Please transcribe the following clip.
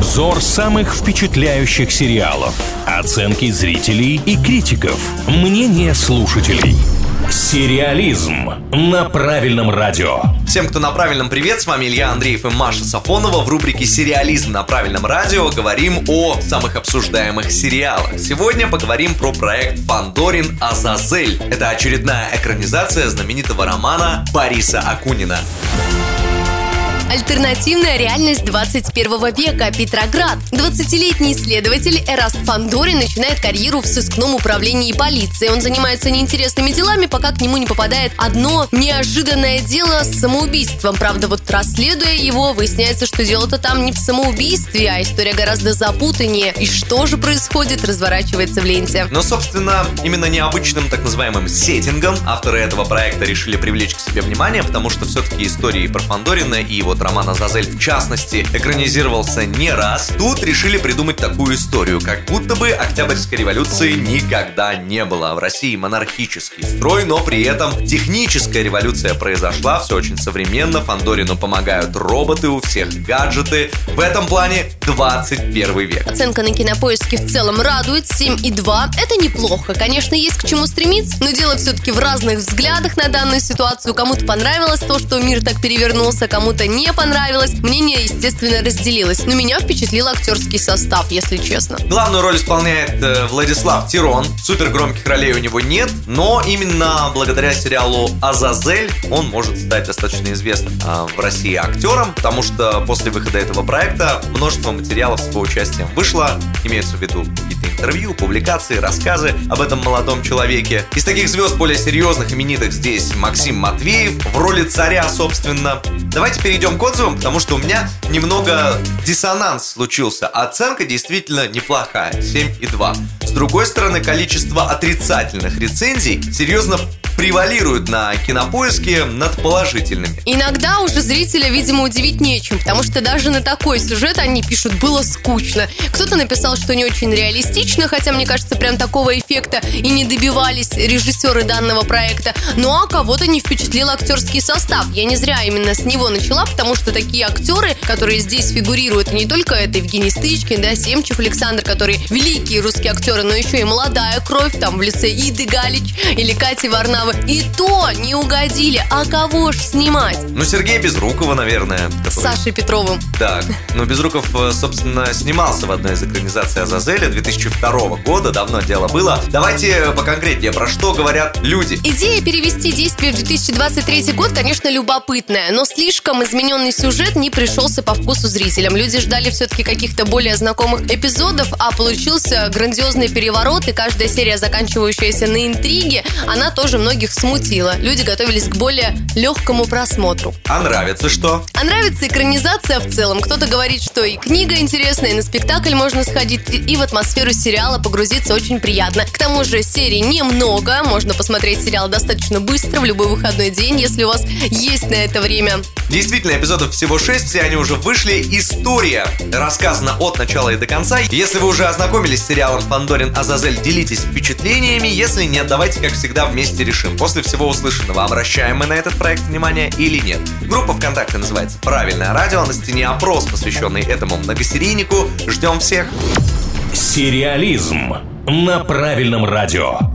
Обзор самых впечатляющих сериалов. Оценки зрителей и критиков. Мнение слушателей. Сериализм на правильном радио. Всем, кто на правильном привет, с вами Илья Андреев и Маша Сафонова. В рубрике «Сериализм на правильном радио» говорим о самых обсуждаемых сериалах. Сегодня поговорим про проект «Фандорин Азазель». Это очередная экранизация знаменитого романа Бориса Акунина. Альтернативная реальность 21 века. Петроград. 20-летний исследователь Эраст Фандори начинает карьеру в сыскном управлении полиции. Он занимается неинтересными делами, пока к нему не попадает одно неожиданное дело с самоубийством. Правда, вот расследуя его, выясняется, что дело-то там не в самоубийстве, а история гораздо запутаннее. И что же происходит, разворачивается в ленте. Но, собственно, именно необычным так называемым сеттингом авторы этого проекта решили привлечь к себе внимание, потому что все-таки истории про Фандорина и вот роман «Азазель» в частности экранизировался не раз, тут решили придумать такую историю, как будто бы Октябрьской революции никогда не было. В России монархический строй, но при этом техническая революция произошла, все очень современно, Фандорину помогают роботы, у всех гаджеты. В этом плане 21 век. Оценка на кинопоиске в целом радует 7,2. Это неплохо. Конечно, есть к чему стремиться, но дело все-таки в разных взглядах на данную ситуацию. Кому-то понравилось то, что мир так перевернулся, кому-то не понравилось. Мнение, естественно, разделилось. Но меня впечатлил актерский состав, если честно. Главную роль исполняет э, Владислав Тирон. Супер громких ролей у него нет, но именно благодаря сериалу «Азазель» он может стать достаточно известным э, в России актером, потому что после выхода этого проекта множество материалов с его участием вышло, имеются в виду какие-то интервью, публикации, рассказы об этом молодом человеке. Из таких звезд более серьезных, именитых здесь Максим Матвеев в роли царя, собственно. Давайте перейдем к отзывам, потому что у меня немного диссонанс случился. Оценка действительно неплохая, 7,2. С другой стороны, количество отрицательных рецензий серьезно превалируют на кинопоиске над положительными. Иногда уже зрителя, видимо, удивить нечем, потому что даже на такой сюжет они пишут «было скучно». Кто-то написал, что не очень реалистично, хотя, мне кажется, прям такого эффекта и не добивались режиссеры данного проекта. Ну а кого-то не впечатлил актерский состав. Я не зря именно с него начала, потому что такие актеры, которые здесь фигурируют, не только это Евгений Стычкин, да, Семчев Александр, которые великие русские актеры, но еще и молодая кровь, там, в лице Иды Галич или Кати Варнавы и то не угодили. А кого ж снимать? Ну, Сергея Безрукова, наверное. С Сашей Петровым. Да. Ну, Безруков, э, собственно, снимался в одной из экранизаций Азазеля 2002 года. Давно дело было. Давайте поконкретнее, про что говорят люди. Идея перевести действие в 2023 год, конечно, любопытная, но слишком измененный сюжет не пришелся по вкусу зрителям. Люди ждали все-таки каких-то более знакомых эпизодов, а получился грандиозный переворот, и каждая серия, заканчивающаяся на интриге, она тоже многих смутило. Люди готовились к более легкому просмотру. А нравится что? А нравится экранизация в целом. Кто-то говорит, что и книга интересная, и на спектакль можно сходить, и в атмосферу сериала погрузиться очень приятно. К тому же серий немного, можно посмотреть сериал достаточно быстро, в любой выходной день, если у вас есть на это время. Действительно, эпизодов всего 6, все они уже вышли. История рассказана от начала и до конца. Если вы уже ознакомились с сериалом «Фандорин Азазель», делитесь впечатлениями. Если нет, давайте, как всегда, вместе решим. После всего услышанного, обращаем мы на этот проект внимание или нет. Группа ВКонтакте называется «Правильное радио». На стене опрос, посвященный этому многосерийнику. Ждем всех. Сериализм на правильном радио.